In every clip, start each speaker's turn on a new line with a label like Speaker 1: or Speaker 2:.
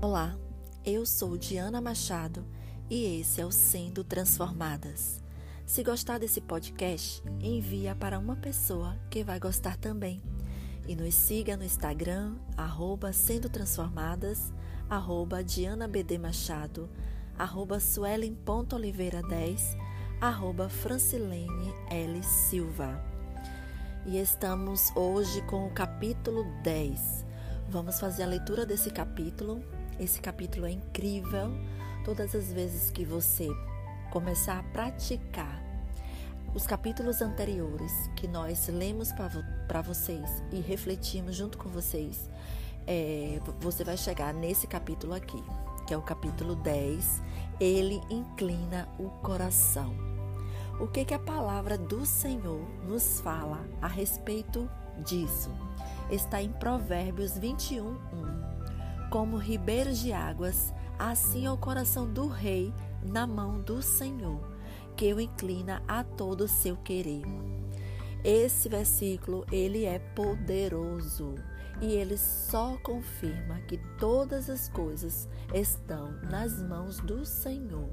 Speaker 1: Olá, eu sou Diana Machado e esse é o Sendo Transformadas. Se gostar desse podcast, envia para uma pessoa que vai gostar também. E nos siga no Instagram, arroba Sendo Transformadas, arroba Diana BD Machado, arroba Suelen.oliveira10, arroba Francilene L. Silva. E estamos hoje com o capítulo 10. Vamos fazer a leitura desse capítulo esse capítulo é incrível. Todas as vezes que você começar a praticar os capítulos anteriores que nós lemos para vocês e refletimos junto com vocês, é, você vai chegar nesse capítulo aqui, que é o capítulo 10. Ele inclina o coração. O que, que a palavra do Senhor nos fala a respeito disso? Está em Provérbios 21, 1 como ribeiros de águas, assim é o coração do rei na mão do Senhor, que o inclina a todo o seu querer. Esse versículo, ele é poderoso e ele só confirma que todas as coisas estão nas mãos do Senhor.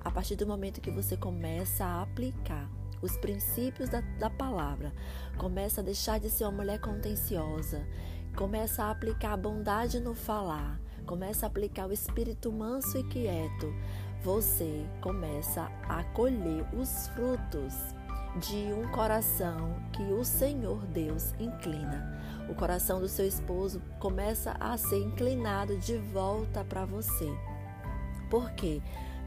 Speaker 1: A partir do momento que você começa a aplicar os princípios da, da palavra, começa a deixar de ser uma mulher contenciosa, Começa a aplicar a bondade no falar, começa a aplicar o espírito manso e quieto. Você começa a colher os frutos de um coração que o Senhor Deus inclina. O coração do seu esposo começa a ser inclinado de volta para você. Por quê?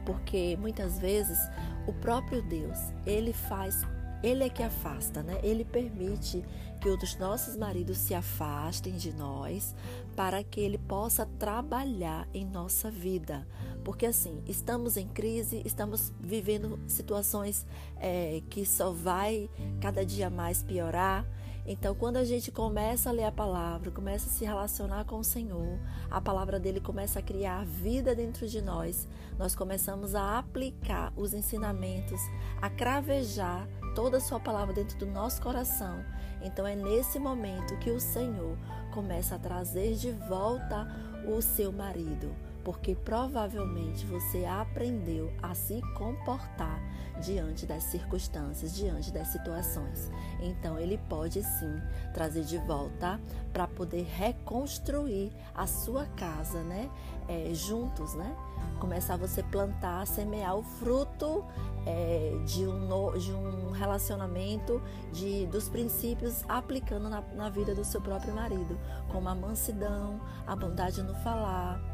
Speaker 1: Porque muitas vezes o próprio Deus, ele faz ele é que afasta, né? Ele permite que os nossos maridos se afastem de nós para que ele possa trabalhar em nossa vida. Porque assim, estamos em crise, estamos vivendo situações é, que só vai cada dia mais piorar. Então, quando a gente começa a ler a palavra, começa a se relacionar com o Senhor, a palavra dele começa a criar vida dentro de nós, nós começamos a aplicar os ensinamentos, a cravejar toda a sua palavra dentro do nosso coração. Então é nesse momento que o Senhor começa a trazer de volta o seu marido, porque provavelmente você aprendeu a se comportar diante das circunstâncias, diante das situações. Então ele pode sim trazer de volta para poder reconstruir a sua casa, né? É, juntos, né? Começar você plantar, semear o fruto é, de, um, de um relacionamento, de, dos princípios aplicando na, na vida do seu próprio marido, como a mansidão, a bondade no falar,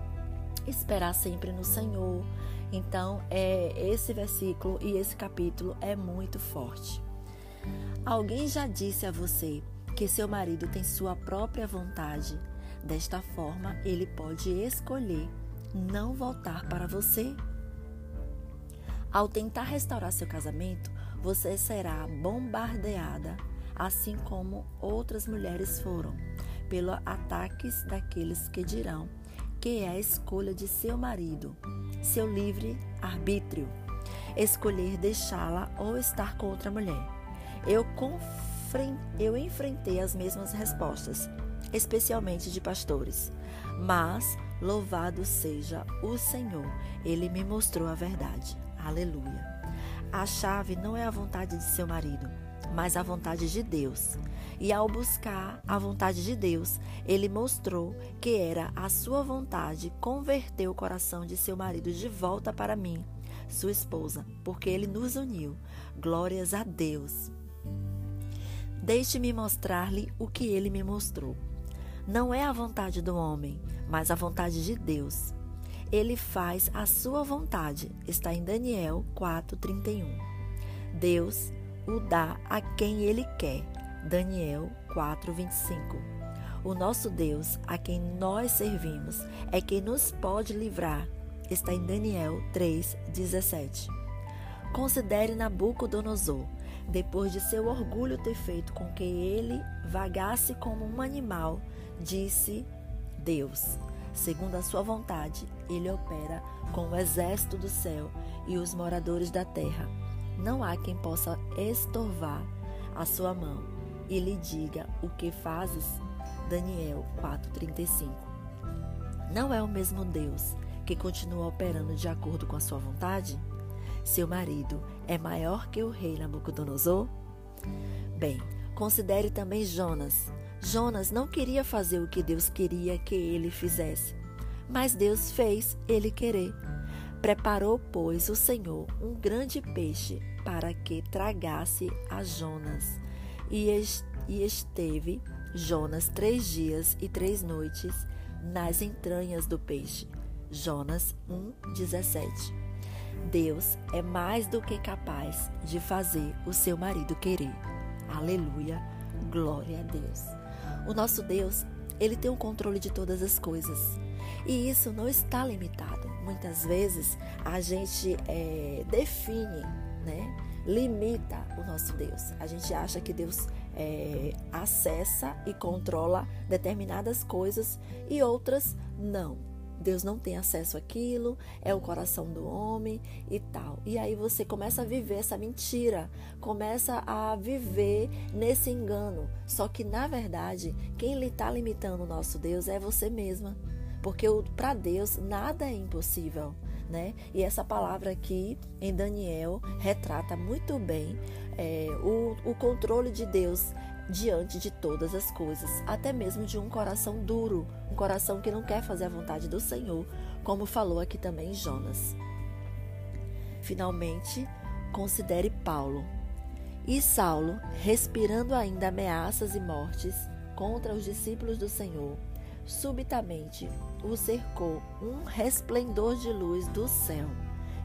Speaker 1: esperar sempre no Senhor. Então, é esse versículo e esse capítulo é muito forte. Alguém já disse a você que seu marido tem sua própria vontade. Desta forma, ele pode escolher não voltar para você. Ao tentar restaurar seu casamento, você será bombardeada, assim como outras mulheres foram, pelos ataques daqueles que dirão que é a escolha de seu marido, seu livre arbítrio, escolher deixá-la ou estar com outra mulher. Eu, eu enfrentei as mesmas respostas, especialmente de pastores, mas louvado seja o Senhor, ele me mostrou a verdade. Aleluia. A chave não é a vontade de seu marido, mas a vontade de Deus. E ao buscar a vontade de Deus, ele mostrou que era a sua vontade converter o coração de seu marido de volta para mim, sua esposa, porque ele nos uniu. Glórias a Deus. Deixe-me mostrar-lhe o que ele me mostrou. Não é a vontade do homem, mas a vontade de Deus. Ele faz a sua vontade. Está em Daniel 4:31. Deus o dá a quem ele quer. Daniel 4:25. O nosso Deus, a quem nós servimos, é quem nos pode livrar. Está em Daniel 3:17. Considere Nabucodonosor, depois de seu orgulho ter feito com que ele vagasse como um animal, disse Deus: Segundo a sua vontade, ele opera com o exército do céu e os moradores da terra. Não há quem possa estorvar a sua mão e lhe diga o que fazes. Daniel 4:35. Não é o mesmo Deus que continua operando de acordo com a sua vontade? Seu marido é maior que o rei Nabucodonosor? Bem, considere também Jonas. Jonas não queria fazer o que Deus queria que ele fizesse, mas Deus fez ele querer. Preparou, pois, o Senhor um grande peixe para que tragasse a Jonas. E, esteve Jonas três dias e três noites nas entranhas do peixe. Jonas 1,17 Deus é mais do que capaz de fazer o seu marido querer. Aleluia, glória a Deus. O nosso Deus, ele tem o controle de todas as coisas. E isso não está limitado. Muitas vezes a gente é, define, né? limita o nosso Deus. A gente acha que Deus é, acessa e controla determinadas coisas e outras não. Deus não tem acesso àquilo, é o coração do homem e tal. E aí você começa a viver essa mentira, começa a viver nesse engano. Só que na verdade, quem lhe está limitando o nosso Deus é você mesma. Porque para Deus nada é impossível. Né? E essa palavra aqui em Daniel retrata muito bem é, o, o controle de Deus diante de todas as coisas, até mesmo de um coração duro, um coração que não quer fazer a vontade do Senhor, como falou aqui também Jonas. Finalmente, considere Paulo. E Saulo, respirando ainda ameaças e mortes contra os discípulos do Senhor, subitamente o cercou um resplendor de luz do céu.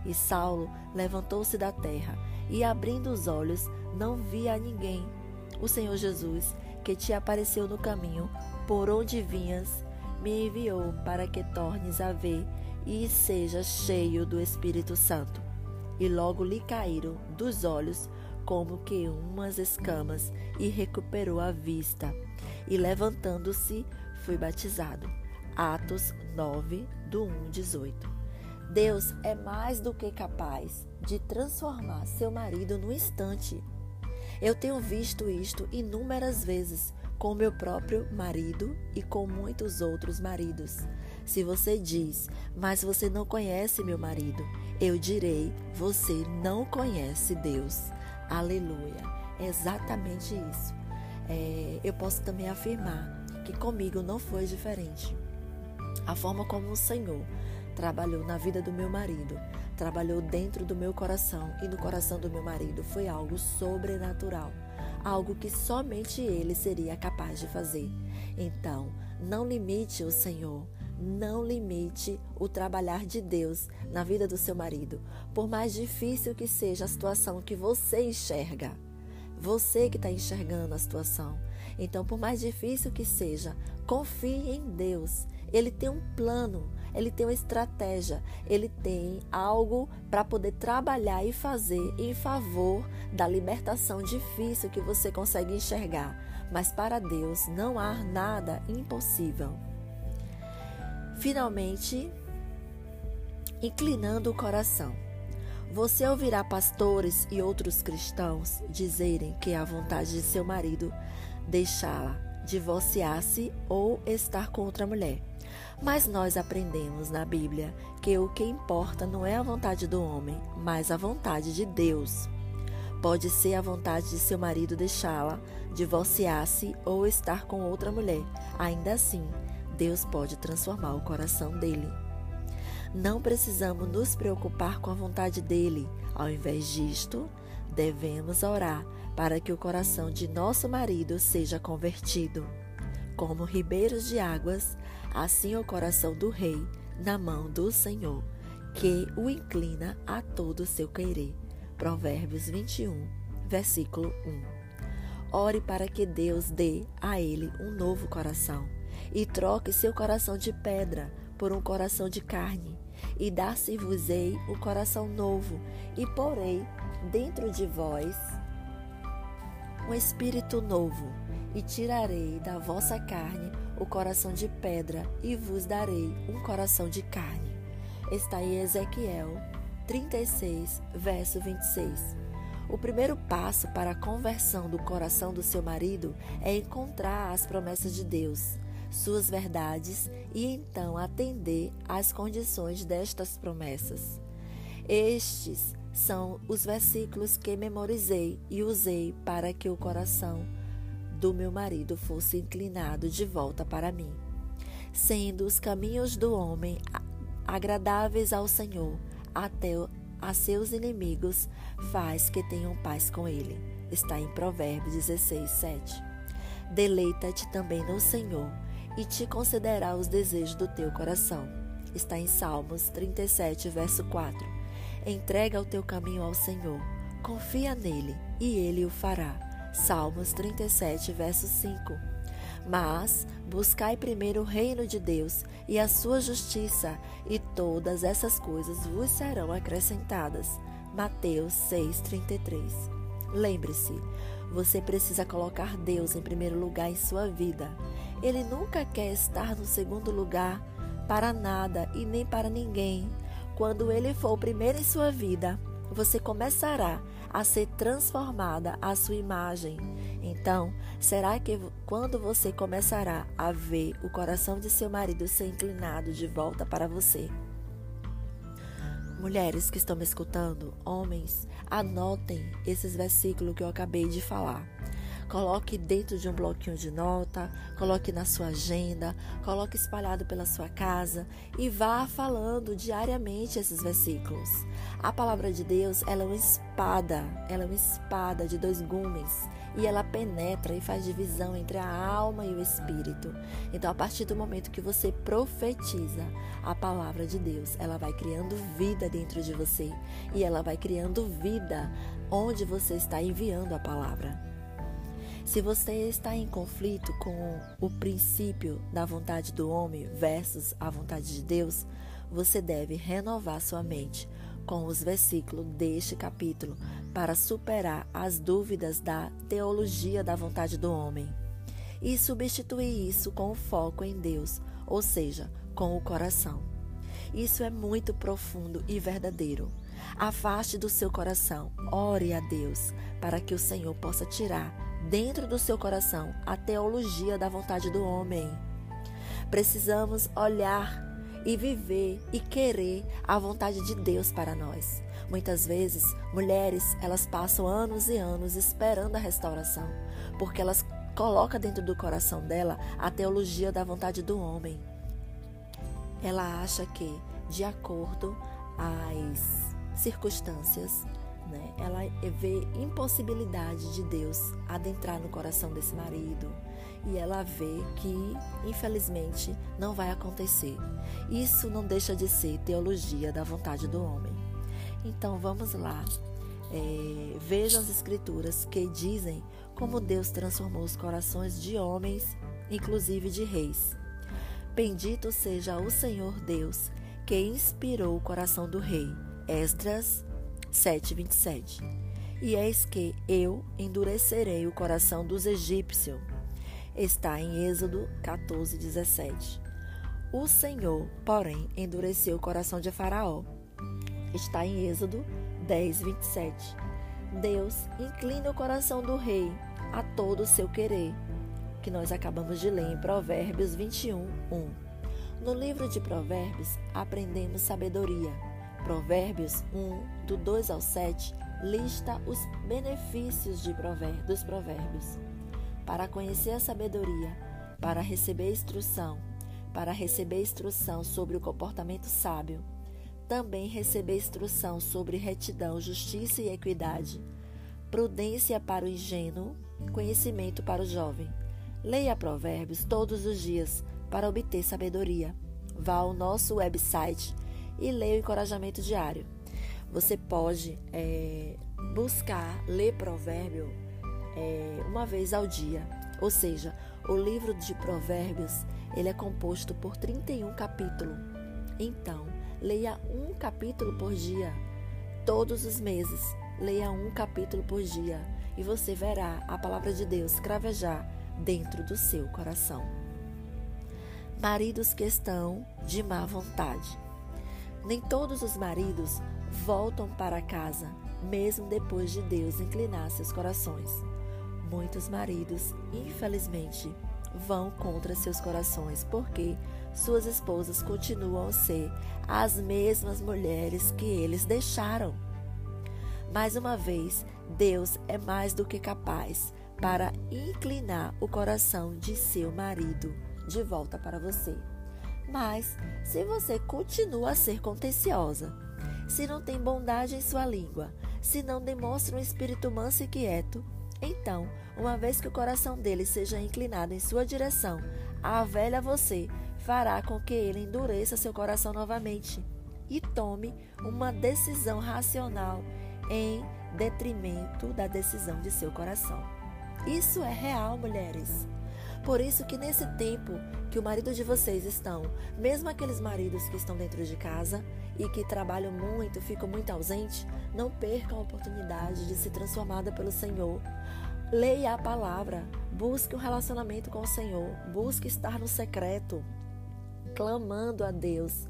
Speaker 1: E Saulo levantou-se da terra e, abrindo os olhos, não via ninguém o Senhor Jesus, que te apareceu no caminho por onde vinhas, me enviou para que tornes a ver e seja cheio do Espírito Santo. E logo lhe caíram dos olhos como que umas escamas e recuperou a vista. E levantando-se, foi batizado. Atos 9, do 1, 18. Deus é mais do que capaz de transformar seu marido no instante. Eu tenho visto isto inúmeras vezes com meu próprio marido e com muitos outros maridos. Se você diz, mas você não conhece meu marido, eu direi, você não conhece Deus. Aleluia. É exatamente isso. É, eu posso também afirmar que comigo não foi diferente. A forma como o Senhor trabalhou na vida do meu marido, trabalhou dentro do meu coração e no coração do meu marido foi algo sobrenatural, algo que somente ele seria capaz de fazer. Então, não limite o Senhor, não limite o trabalhar de Deus na vida do seu marido, por mais difícil que seja a situação que você enxerga. Você que está enxergando a situação. Então, por mais difícil que seja, confie em Deus. Ele tem um plano, ele tem uma estratégia, ele tem algo para poder trabalhar e fazer em favor da libertação difícil que você consegue enxergar. Mas para Deus não há nada impossível. Finalmente, inclinando o coração. Você ouvirá pastores e outros cristãos dizerem que é a vontade de seu marido deixá-la, divorciar-se ou estar com outra mulher. Mas nós aprendemos na Bíblia que o que importa não é a vontade do homem, mas a vontade de Deus. Pode ser a vontade de seu marido deixá-la, divorciar-se ou estar com outra mulher. Ainda assim, Deus pode transformar o coração dele. Não precisamos nos preocupar com a vontade dele. Ao invés disto, devemos orar para que o coração de nosso marido seja convertido. Como ribeiros de águas, assim o coração do rei na mão do Senhor, que o inclina a todo o seu querer. Provérbios 21, versículo 1. Ore para que Deus dê a ele um novo coração e troque seu coração de pedra por um coração de carne, e dar-se-vos-ei um coração novo, e porei dentro de vós um espírito novo, e tirarei da vossa carne o coração de pedra e vos darei um coração de carne. Está em Ezequiel 36, verso 26. O primeiro passo para a conversão do coração do seu marido é encontrar as promessas de Deus, suas verdades e então atender às condições destas promessas. Estes são os versículos que memorizei e usei para que o coração do meu marido fosse inclinado de volta para mim, sendo os caminhos do homem agradáveis ao Senhor até a seus inimigos faz que tenham paz com ele. Está em Provérbios 16, 7. Deleita-te também no Senhor e te concederá os desejos do teu coração. Está em Salmos 37, verso 4. Entrega o teu caminho ao Senhor, confia nele e ele o fará. Salmos 37, verso 5. Mas buscai primeiro o reino de Deus e a sua justiça, e todas essas coisas vos serão acrescentadas. Mateus 6:33. Lembre-se, você precisa colocar Deus em primeiro lugar em sua vida. Ele nunca quer estar no segundo lugar para nada e nem para ninguém. Quando ele for o primeiro em sua vida, você começará a ser transformada à sua imagem. Então, será que quando você começará a ver o coração de seu marido ser inclinado de volta para você? Mulheres que estão me escutando, homens, anotem esses versículos que eu acabei de falar. Coloque dentro de um bloquinho de nota, coloque na sua agenda, coloque espalhado pela sua casa e vá falando diariamente esses versículos. A palavra de Deus, ela é uma espada, ela é uma espada de dois gumes e ela penetra e faz divisão entre a alma e o espírito. Então, a partir do momento que você profetiza a palavra de Deus, ela vai criando vida dentro de você e ela vai criando vida onde você está enviando a palavra. Se você está em conflito com o princípio da vontade do homem versus a vontade de Deus, você deve renovar sua mente com os versículos deste capítulo para superar as dúvidas da teologia da vontade do homem e substituir isso com o foco em Deus, ou seja, com o coração. Isso é muito profundo e verdadeiro. Afaste do seu coração, ore a Deus para que o Senhor possa tirar dentro do seu coração a teologia da vontade do homem. Precisamos olhar e viver e querer a vontade de Deus para nós. Muitas vezes, mulheres, elas passam anos e anos esperando a restauração, porque elas colocam dentro do coração dela a teologia da vontade do homem. Ela acha que, de acordo às circunstâncias, né? Ela vê impossibilidade de Deus adentrar no coração desse marido e ela vê que, infelizmente, não vai acontecer. Isso não deixa de ser teologia da vontade do homem. Então vamos lá. É, vejam as escrituras que dizem como Deus transformou os corações de homens, inclusive de reis. Bendito seja o Senhor Deus que inspirou o coração do rei. Esdras 7:27. E eis que eu endurecerei o coração dos egípcios. Está em Êxodo 14:17. O Senhor, porém, endureceu o coração de Faraó. Está em Êxodo 10:27. Deus inclina o coração do rei a todo o seu querer, que nós acabamos de ler em Provérbios 21, 1. No livro de Provérbios, aprendemos sabedoria Provérbios 1, do 2 ao 7, lista os benefícios de provér dos provérbios. Para conhecer a sabedoria, para receber instrução, para receber instrução sobre o comportamento sábio, também receber instrução sobre retidão, justiça e equidade, prudência para o ingênuo, conhecimento para o jovem. Leia Provérbios todos os dias para obter sabedoria. Vá ao nosso website e leia o encorajamento diário. Você pode é, buscar ler provérbio é, uma vez ao dia. Ou seja, o livro de provérbios ele é composto por 31 capítulos. Então, leia um capítulo por dia. Todos os meses, leia um capítulo por dia. E você verá a palavra de Deus cravejar dentro do seu coração. Maridos que estão de má vontade. Nem todos os maridos voltam para casa mesmo depois de Deus inclinar seus corações. Muitos maridos, infelizmente, vão contra seus corações porque suas esposas continuam a ser as mesmas mulheres que eles deixaram. Mais uma vez, Deus é mais do que capaz para inclinar o coração de seu marido de volta para você. Mas, se você continua a ser contenciosa, se não tem bondade em sua língua, se não demonstra um espírito manso e quieto, então, uma vez que o coração dele seja inclinado em sua direção, a velha você fará com que ele endureça seu coração novamente e tome uma decisão racional em detrimento da decisão de seu coração. Isso é real, mulheres. Por isso que nesse tempo que o marido de vocês estão, mesmo aqueles maridos que estão dentro de casa e que trabalham muito, ficam muito ausentes, não percam a oportunidade de se transformada pelo Senhor. Leia a palavra, busque um relacionamento com o Senhor, busque estar no secreto, clamando a Deus,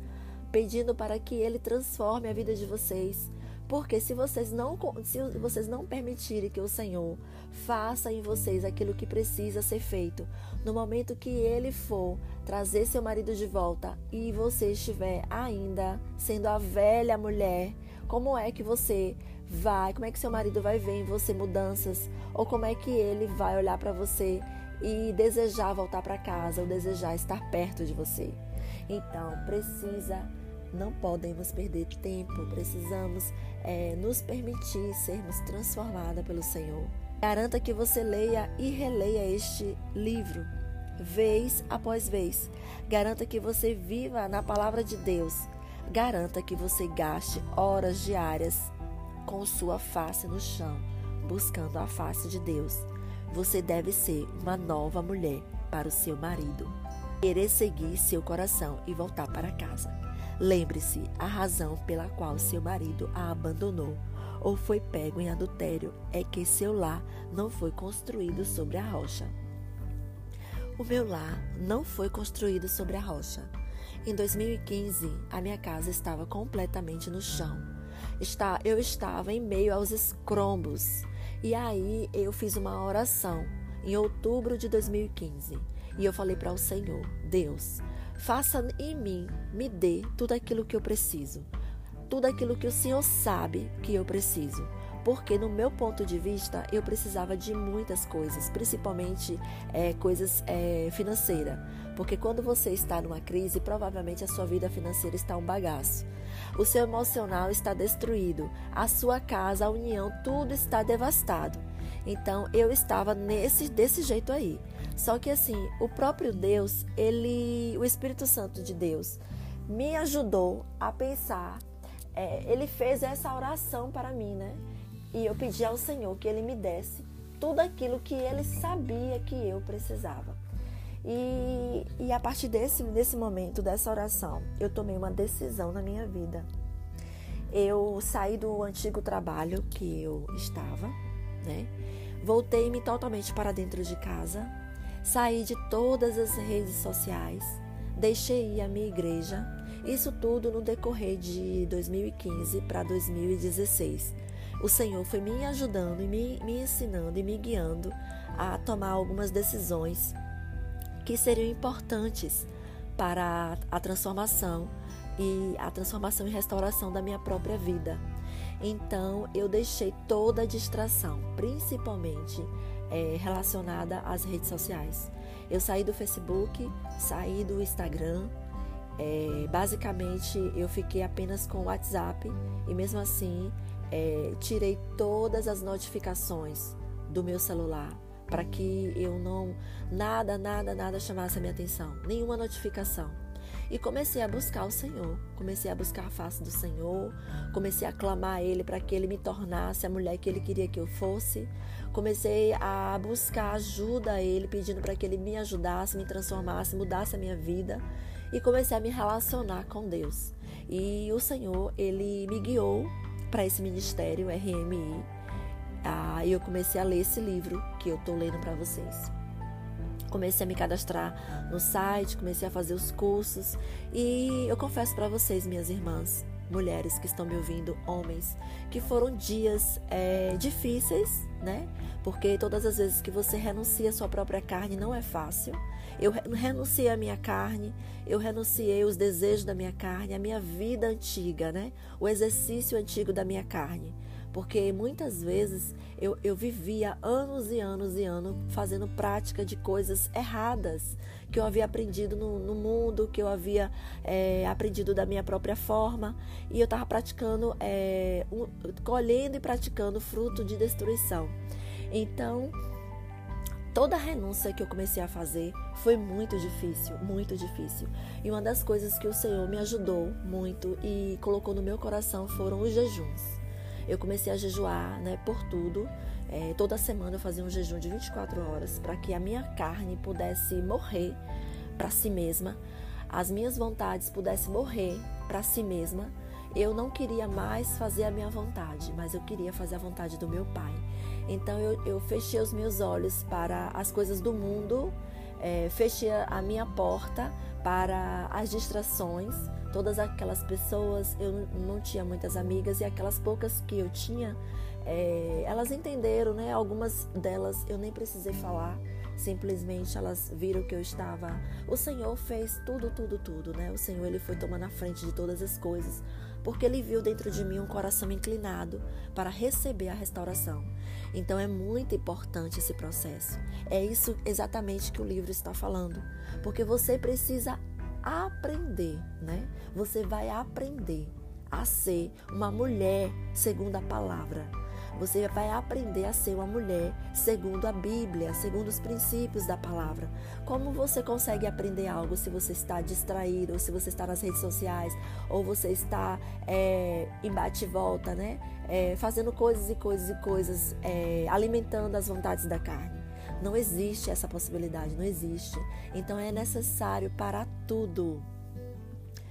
Speaker 1: pedindo para que Ele transforme a vida de vocês. Porque se vocês não se vocês não permitirem que o Senhor faça em vocês aquilo que precisa ser feito, no momento que ele for trazer seu marido de volta e você estiver ainda sendo a velha mulher, como é que você vai, como é que seu marido vai ver em você mudanças ou como é que ele vai olhar para você e desejar voltar para casa ou desejar estar perto de você? Então, precisa não podemos perder tempo, precisamos é, nos permitir sermos transformadas pelo Senhor. Garanta que você leia e releia este livro, vez após vez. Garanta que você viva na palavra de Deus. Garanta que você gaste horas diárias com sua face no chão, buscando a face de Deus. Você deve ser uma nova mulher para o seu marido. Querer seguir seu coração e voltar para casa. Lembre-se a razão pela qual seu marido a abandonou ou foi pego em adultério é que seu lar não foi construído sobre a rocha. O meu lar não foi construído sobre a rocha. Em 2015, a minha casa estava completamente no chão. Eu estava em meio aos escrombos. E aí eu fiz uma oração em outubro de 2015. E eu falei para o Senhor: Deus, Faça em mim, me dê tudo aquilo que eu preciso, tudo aquilo que o Senhor sabe que eu preciso. Porque, no meu ponto de vista, eu precisava de muitas coisas, principalmente é, coisas é, financeiras. Porque quando você está numa crise, provavelmente a sua vida financeira está um bagaço. O seu emocional está destruído, a sua casa, a união, tudo está devastado. Então eu estava nesse desse jeito aí. Só que assim, o próprio Deus, ele, o Espírito Santo de Deus, me ajudou a pensar. É, ele fez essa oração para mim, né? E eu pedi ao Senhor que ele me desse tudo aquilo que ele sabia que eu precisava. E, e a partir desse, desse momento, dessa oração, eu tomei uma decisão na minha vida. Eu saí do antigo trabalho que eu estava, né? Voltei-me totalmente para dentro de casa, Saí de todas as redes sociais, deixei ir a minha igreja, isso tudo no decorrer de 2015 para 2016. O Senhor foi me ajudando e me, me ensinando e me guiando a tomar algumas decisões que seriam importantes para a transformação e a transformação e restauração da minha própria vida. Então eu deixei toda a distração, principalmente é, relacionada às redes sociais. Eu saí do Facebook, saí do Instagram, é, basicamente eu fiquei apenas com o WhatsApp e mesmo assim é, tirei todas as notificações do meu celular para que eu não nada, nada, nada chamasse a minha atenção, nenhuma notificação. E comecei a buscar o Senhor, comecei a buscar a face do Senhor, comecei a clamar a Ele para que Ele me tornasse a mulher que Ele queria que eu fosse. Comecei a buscar ajuda a Ele, pedindo para que Ele me ajudasse, me transformasse, mudasse a minha vida. E comecei a me relacionar com Deus. E o Senhor, Ele me guiou para esse ministério RMI. Ah, e eu comecei a ler esse livro que eu estou lendo para vocês. Comecei a me cadastrar no site, comecei a fazer os cursos e eu confesso para vocês, minhas irmãs, mulheres que estão me ouvindo, homens, que foram dias é, difíceis, né? Porque todas as vezes que você renuncia à sua própria carne não é fácil. Eu renunciei à minha carne, eu renunciei os desejos da minha carne, a minha vida antiga, né? O exercício antigo da minha carne. Porque muitas vezes eu, eu vivia anos e anos e anos fazendo prática de coisas erradas que eu havia aprendido no, no mundo, que eu havia é, aprendido da minha própria forma, e eu estava praticando, é, um, colhendo e praticando fruto de destruição. Então, toda a renúncia que eu comecei a fazer foi muito difícil, muito difícil. E uma das coisas que o Senhor me ajudou muito e colocou no meu coração foram os jejuns eu comecei a jejuar né, por tudo. É, toda semana eu fazia um jejum de 24 horas para que a minha carne pudesse morrer para si mesma, as minhas vontades pudessem morrer para si mesma. Eu não queria mais fazer a minha vontade, mas eu queria fazer a vontade do meu Pai. Então eu, eu fechei os meus olhos para as coisas do mundo, é, fechei a minha porta para as distrações todas aquelas pessoas, eu não tinha muitas amigas e aquelas poucas que eu tinha, é, elas entenderam, né? Algumas delas eu nem precisei falar, simplesmente elas viram que eu estava. O Senhor fez tudo, tudo, tudo, né? O Senhor ele foi tomando a frente de todas as coisas, porque ele viu dentro de mim um coração inclinado para receber a restauração. Então é muito importante esse processo. É isso exatamente que o livro está falando, porque você precisa aprender, né? Você vai aprender a ser uma mulher segundo a palavra. Você vai aprender a ser uma mulher segundo a Bíblia, segundo os princípios da palavra. Como você consegue aprender algo se você está distraído, ou se você está nas redes sociais, ou você está é, em bate volta, né? É, fazendo coisas e coisas e coisas, é, alimentando as vontades da carne. Não existe essa possibilidade, não existe. Então é necessário para tudo.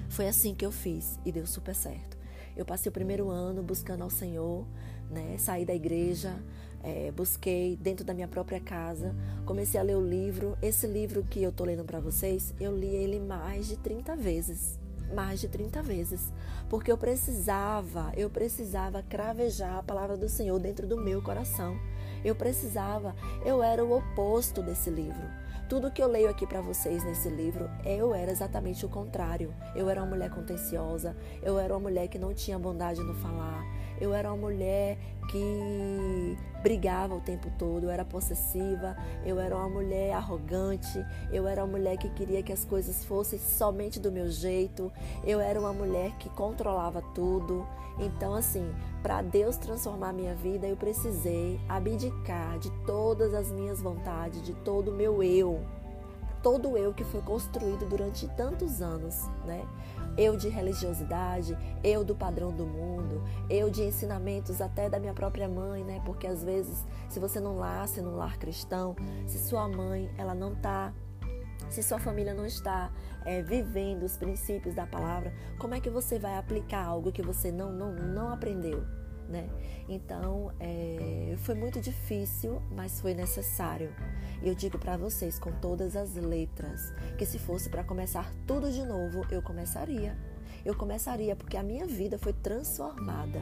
Speaker 1: Foi assim que eu fiz e deu super certo. Eu passei o primeiro ano buscando ao Senhor, né? Saí da igreja, é, busquei dentro da minha própria casa, comecei a ler o livro. Esse livro que eu tô lendo para vocês, eu li ele mais de 30 vezes. Mais de 30 vezes. Porque eu precisava, eu precisava cravejar a palavra do Senhor dentro do meu coração. Eu precisava, eu era o oposto desse livro. Tudo que eu leio aqui para vocês nesse livro, eu era exatamente o contrário. Eu era uma mulher contenciosa, eu era uma mulher que não tinha bondade no falar, eu era uma mulher que brigava o tempo todo, eu era possessiva, eu era uma mulher arrogante, eu era uma mulher que queria que as coisas fossem somente do meu jeito, eu era uma mulher que controlava tudo. Então, assim, para Deus transformar minha vida, eu precisei abdicar de todas as minhas vontades, de todo o meu eu, todo eu que foi construído durante tantos anos, né? eu de religiosidade, eu do padrão do mundo, eu de ensinamentos até da minha própria mãe, né? Porque às vezes, se você não nasce num lar cristão, se sua mãe ela não está se sua família não está é, vivendo os princípios da palavra, como é que você vai aplicar algo que você não, não, não aprendeu? Né? Então, é, foi muito difícil, mas foi necessário. E eu digo para vocês com todas as letras que se fosse para começar tudo de novo, eu começaria. Eu começaria porque a minha vida foi transformada.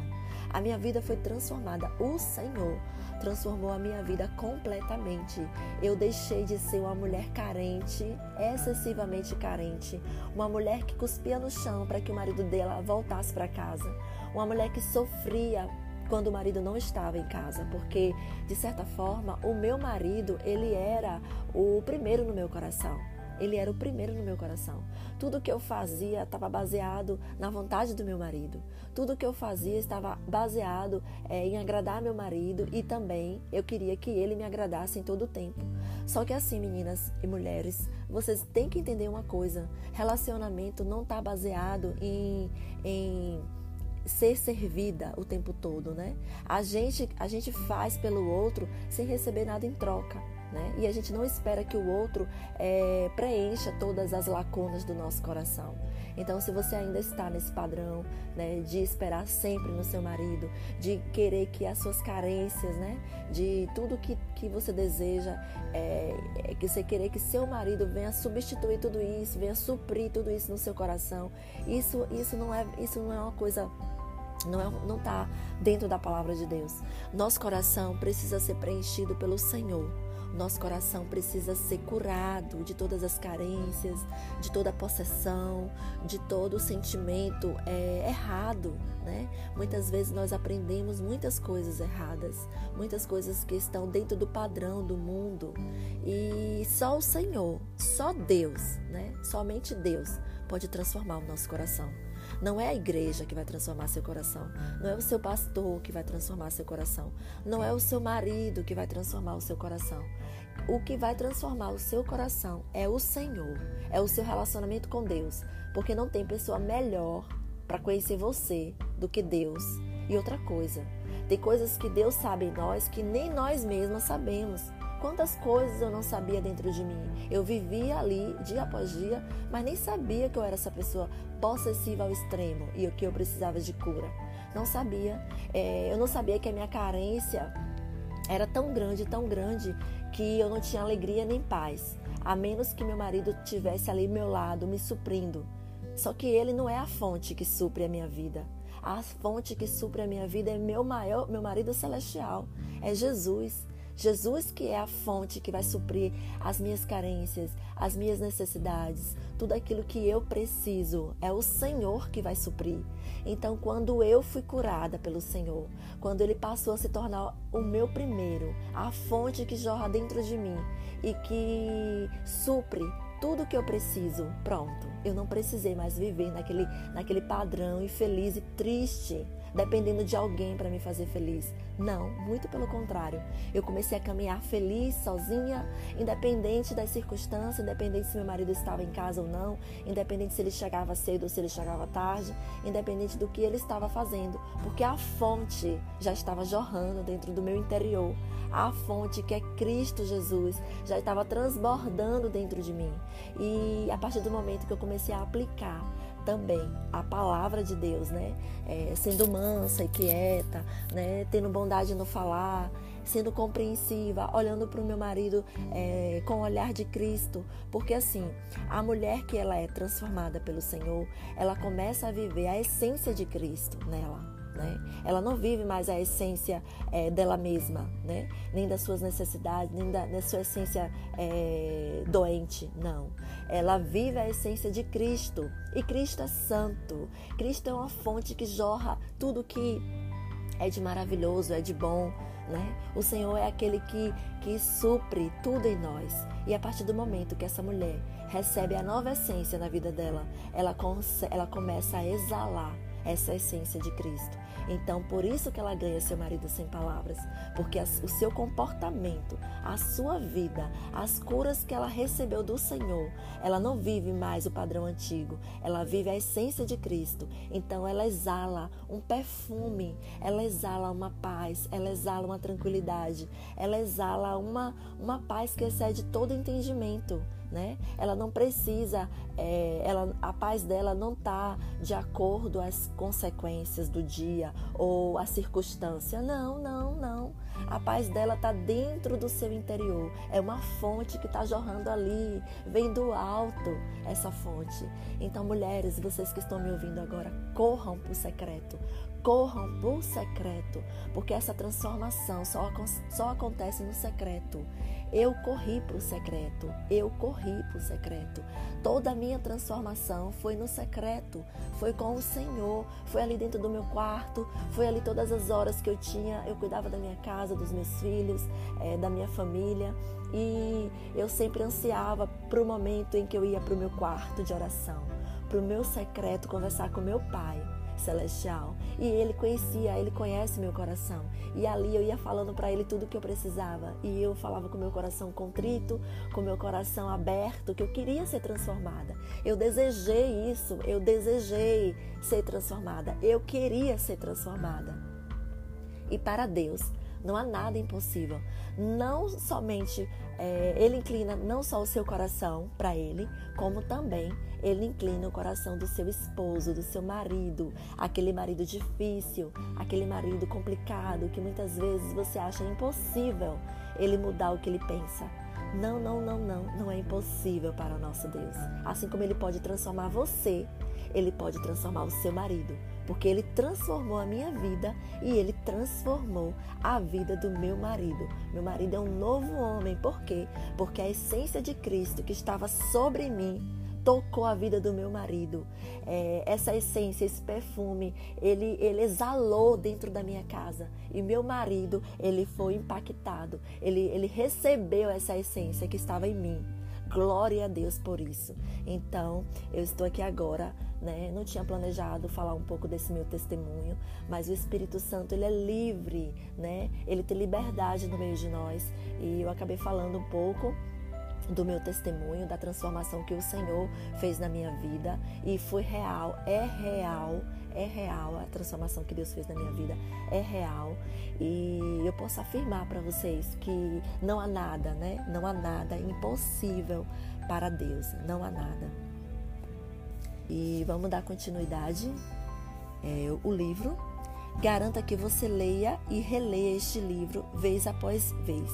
Speaker 1: A minha vida foi transformada. O Senhor transformou a minha vida completamente. Eu deixei de ser uma mulher carente, excessivamente carente, uma mulher que cuspia no chão para que o marido dela voltasse para casa, uma mulher que sofria quando o marido não estava em casa, porque de certa forma o meu marido, ele era o primeiro no meu coração. Ele era o primeiro no meu coração. Tudo que eu fazia estava baseado na vontade do meu marido. Tudo que eu fazia estava baseado é, em agradar meu marido e também eu queria que ele me agradasse em todo o tempo. Só que assim, meninas e mulheres, vocês têm que entender uma coisa: relacionamento não está baseado em, em ser servida o tempo todo, né? A gente, a gente faz pelo outro sem receber nada em troca. Né? E a gente não espera que o outro é, preencha todas as lacunas do nosso coração. Então, se você ainda está nesse padrão né, de esperar sempre no seu marido, de querer que as suas carências, né, de tudo que, que você deseja, é, é, que você querer que seu marido venha substituir tudo isso, venha suprir tudo isso no seu coração, isso, isso, não, é, isso não é uma coisa não está é, dentro da palavra de Deus. Nosso coração precisa ser preenchido pelo Senhor. Nosso coração precisa ser curado de todas as carências, de toda a possessão, de todo o sentimento é, errado, né? Muitas vezes nós aprendemos muitas coisas erradas, muitas coisas que estão dentro do padrão do mundo e só o Senhor, só Deus, né? Somente Deus pode transformar o nosso coração. Não é a igreja que vai transformar seu coração. Não é o seu pastor que vai transformar seu coração. Não é o seu marido que vai transformar o seu coração. O que vai transformar o seu coração é o Senhor, é o seu relacionamento com Deus, porque não tem pessoa melhor para conhecer você do que Deus. E outra coisa, tem coisas que Deus sabe em nós que nem nós mesmos sabemos. Quantas coisas eu não sabia dentro de mim. Eu vivia ali dia após dia, mas nem sabia que eu era essa pessoa possessiva ao extremo e que eu precisava de cura. Não sabia. É, eu não sabia que a minha carência era tão grande, tão grande, que eu não tinha alegria nem paz, a menos que meu marido tivesse ali ao meu lado, me suprindo. Só que ele não é a fonte que supre a minha vida. A fonte que supre a minha vida é meu maior, meu marido celestial, é Jesus. Jesus que é a fonte que vai suprir as minhas carências, as minhas necessidades, tudo aquilo que eu preciso, é o Senhor que vai suprir. Então, quando eu fui curada pelo Senhor, quando ele passou a se tornar o meu primeiro, a fonte que jorra dentro de mim e que supre tudo que eu preciso, pronto. Eu não precisei mais viver naquele, naquele padrão infeliz e triste dependendo de alguém para me fazer feliz. Não, muito pelo contrário. Eu comecei a caminhar feliz, sozinha, independente das circunstâncias, independente se meu marido estava em casa ou não, independente se ele chegava cedo ou se ele chegava tarde, independente do que ele estava fazendo, porque a fonte já estava jorrando dentro do meu interior. A fonte que é Cristo Jesus já estava transbordando dentro de mim. E a partir do momento que eu comecei a aplicar também a palavra de Deus, né? É, sendo mansa e quieta, né? Tendo bondade no falar, sendo compreensiva, olhando para o meu marido é, com o olhar de Cristo, porque assim, a mulher que ela é transformada pelo Senhor, ela começa a viver a essência de Cristo nela. Né? Ela não vive mais a essência é, dela mesma, né? nem das suas necessidades, nem da, da sua essência é, doente, não. Ela vive a essência de Cristo e Cristo é santo. Cristo é uma fonte que jorra tudo que é de maravilhoso, é de bom. Né? O Senhor é aquele que, que supre tudo em nós. E a partir do momento que essa mulher recebe a nova essência na vida dela, ela, ela começa a exalar essa essência de Cristo. Então, por isso que ela ganha seu marido sem palavras, porque o seu comportamento, a sua vida, as curas que ela recebeu do Senhor, ela não vive mais o padrão antigo, ela vive a essência de Cristo. Então, ela exala um perfume, ela exala uma paz, ela exala uma tranquilidade, ela exala uma, uma paz que excede todo entendimento né? Ela não precisa, é, ela, a paz dela não está de acordo às consequências do dia ou a circunstância. Não, não, não. A paz dela está dentro do seu interior. É uma fonte que está jorrando ali, vem do alto essa fonte. Então, mulheres, vocês que estão me ouvindo agora, corram para o secreto corram o secreto, porque essa transformação só, só acontece no secreto. Eu corri para o secreto, eu corri para o secreto. Toda a minha transformação foi no secreto, foi com o Senhor, foi ali dentro do meu quarto, foi ali todas as horas que eu tinha, eu cuidava da minha casa, dos meus filhos, é, da minha família. E eu sempre ansiava para o momento em que eu ia para o meu quarto de oração, para o meu secreto, conversar com meu pai celestial. E ele conhecia, ele conhece meu coração. E ali eu ia falando para ele tudo o que eu precisava. E eu falava com meu coração contrito, com meu coração aberto, que eu queria ser transformada. Eu desejei isso, eu desejei ser transformada. Eu queria ser transformada. E para Deus, Não há nada impossível. Não somente é, ele inclina não só o seu coração para ele, como também ele inclina o coração do seu esposo, do seu marido, aquele marido difícil, aquele marido complicado que muitas vezes você acha impossível ele mudar o que ele pensa. Não, não, não, não, não é impossível para o nosso Deus. Assim como ele pode transformar você, ele pode transformar o seu marido porque ele transformou a minha vida e ele transformou a vida do meu marido. Meu marido é um novo homem, por quê? Porque a essência de Cristo que estava sobre mim tocou a vida do meu marido. É, essa essência, esse perfume, ele, ele exalou dentro da minha casa. E meu marido, ele foi impactado. Ele, ele recebeu essa essência que estava em mim. Glória a Deus por isso. Então, eu estou aqui agora né? Não tinha planejado falar um pouco desse meu testemunho, mas o Espírito Santo ele é livre, né? Ele tem liberdade no meio de nós e eu acabei falando um pouco do meu testemunho, da transformação que o Senhor fez na minha vida e foi real, é real, é real a transformação que Deus fez na minha vida, é real e eu posso afirmar para vocês que não há nada, né? Não há nada impossível para Deus, não há nada. E vamos dar continuidade é, o livro. Garanta que você leia e releia este livro vez após vez.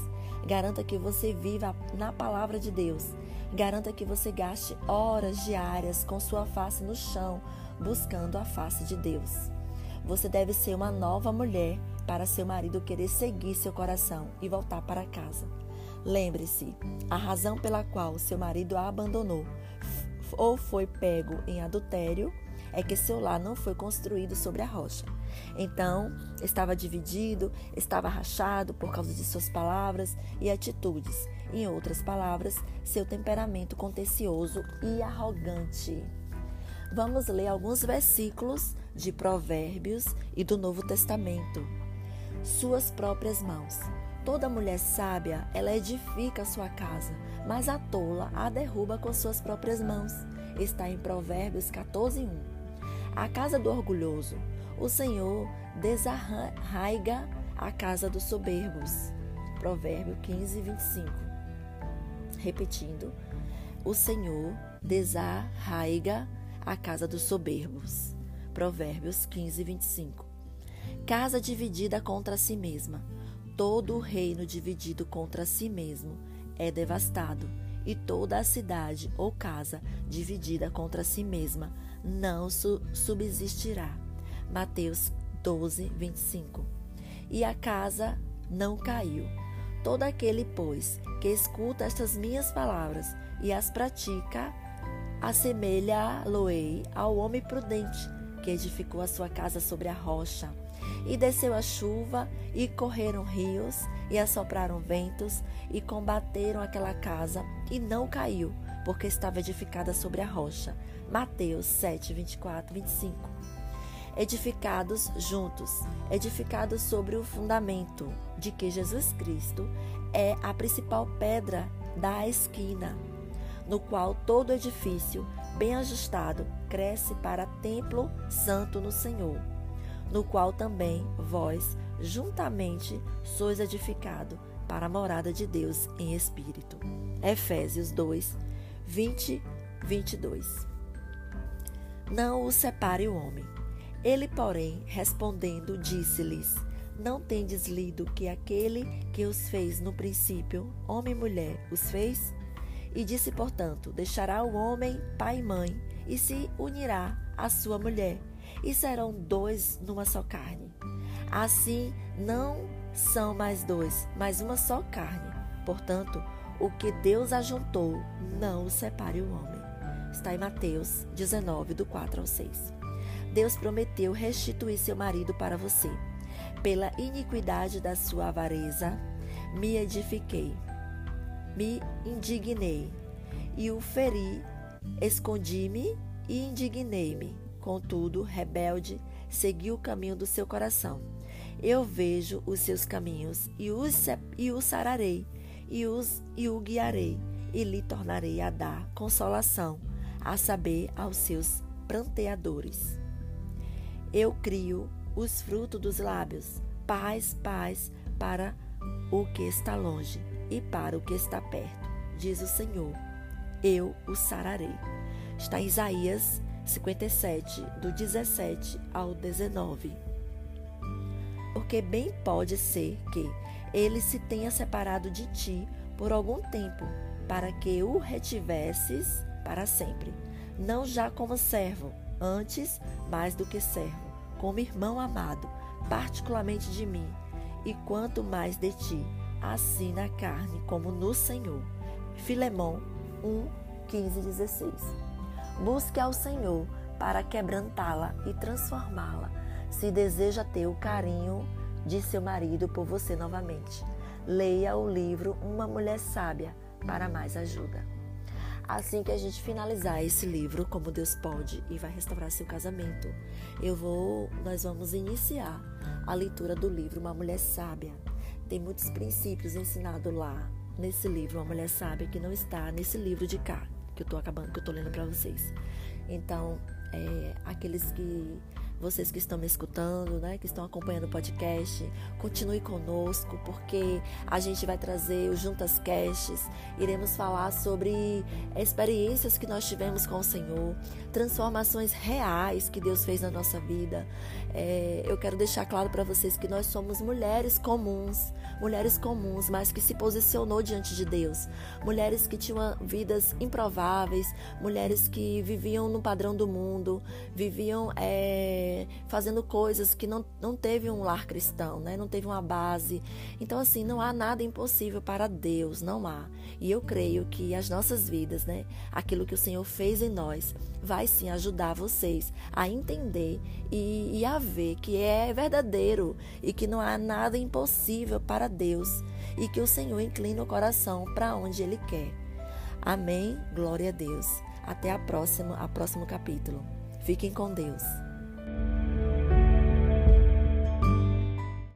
Speaker 1: Garanta que você viva na palavra de Deus. Garanta que você gaste horas diárias com sua face no chão, buscando a face de Deus. Você deve ser uma nova mulher para seu marido querer seguir seu coração e voltar para casa. Lembre-se, a razão pela qual seu marido a abandonou ou foi pego em adultério, é que seu lar não foi construído sobre a rocha. Então, estava dividido, estava rachado por causa de suas palavras e atitudes. Em outras palavras, seu temperamento contencioso e arrogante. Vamos ler alguns versículos de Provérbios e do Novo Testamento. Suas próprias mãos. Toda mulher sábia, ela edifica a sua casa, mas a tola a derruba com suas próprias mãos. Está em Provérbios 14, 1. A casa do orgulhoso. O Senhor desarraiga a casa dos soberbos. Provérbio 15, 25. Repetindo, o Senhor desarraiga a casa dos soberbos. Provérbios 15, 25. Casa dividida contra si mesma. Todo o reino dividido contra si mesmo é devastado, e toda a cidade ou casa dividida contra si mesma não su subsistirá. Mateus 12, 25. E a casa não caiu. Todo aquele, pois, que escuta estas minhas palavras e as pratica, assemelha-lo-ei ao homem prudente que edificou a sua casa sobre a rocha. E desceu a chuva, e correram rios, e assopraram ventos, e combateram aquela casa, e não caiu, porque estava edificada sobre a rocha. Mateus 7, 24, 25. Edificados juntos, edificados sobre o fundamento de que Jesus Cristo é a principal pedra da esquina, no qual todo edifício, bem ajustado, cresce para templo santo no Senhor no qual também vós, juntamente, sois edificado para a morada de Deus em espírito. Efésios 2, 20, 22. Não o separe o homem. Ele, porém, respondendo, disse-lhes: Não tendes lido que aquele que os fez no princípio, homem e mulher, os fez? E disse, portanto: Deixará o homem pai e mãe, e se unirá à sua mulher e serão dois numa só carne. Assim, não são mais dois, mas uma só carne. Portanto, o que Deus ajuntou, não o separe o homem. Está em Mateus 19, do 4 ao 6. Deus prometeu restituir seu marido para você. Pela iniquidade da sua avareza, me edifiquei, me indignei e o feri, escondi-me e indignei-me. Contudo, rebelde, seguiu o caminho do seu coração. Eu vejo os seus caminhos e, os, e o sararei, e, os, e o guiarei, e lhe tornarei a dar consolação, a saber, aos seus pranteadores. Eu crio os frutos dos lábios, paz, paz, para o que está longe e para o que está perto, diz o Senhor. Eu o sararei. Está em Isaías 57, do 17 ao 19. Porque bem pode ser que ele se tenha separado de ti por algum tempo, para que o retivesses para sempre, não já como servo, antes mais do que servo, como irmão amado, particularmente de mim, e quanto mais de ti, assim na carne como no Senhor. Filemão 1, 15 e 16. Busque ao Senhor para quebrantá-la e transformá-la, se deseja ter o carinho de seu marido por você novamente. Leia o livro Uma Mulher Sábia para mais ajuda. Assim que a gente finalizar esse livro, como Deus pode e vai restaurar seu casamento, eu vou, nós vamos iniciar a leitura do livro Uma Mulher Sábia. Tem muitos princípios ensinados lá nesse livro Uma Mulher Sábia que não está nesse livro de cá que eu tô acabando, que eu tô lendo para vocês. Então, é, aqueles que vocês que estão me escutando, né, que estão acompanhando o podcast, continue conosco, porque a gente vai trazer o Juntas Casts, iremos falar sobre experiências que nós tivemos com o Senhor, transformações reais que Deus fez na nossa vida. É, eu quero deixar claro para vocês que nós somos mulheres comuns, mulheres comuns, mas que se posicionou diante de Deus, mulheres que tinham vidas improváveis, mulheres que viviam no padrão do mundo, viviam é, fazendo coisas que não, não teve um lar cristão, né? não teve uma base. Então, assim, não há nada impossível para Deus, não há. E eu creio que as nossas vidas, né? aquilo que o Senhor fez em nós, vai sim ajudar vocês a entender e, e a ver que é verdadeiro e que não há nada impossível para Deus e que o Senhor inclina o coração para onde Ele quer. Amém? Glória a Deus. Até a próxima, a próximo capítulo. Fiquem com Deus.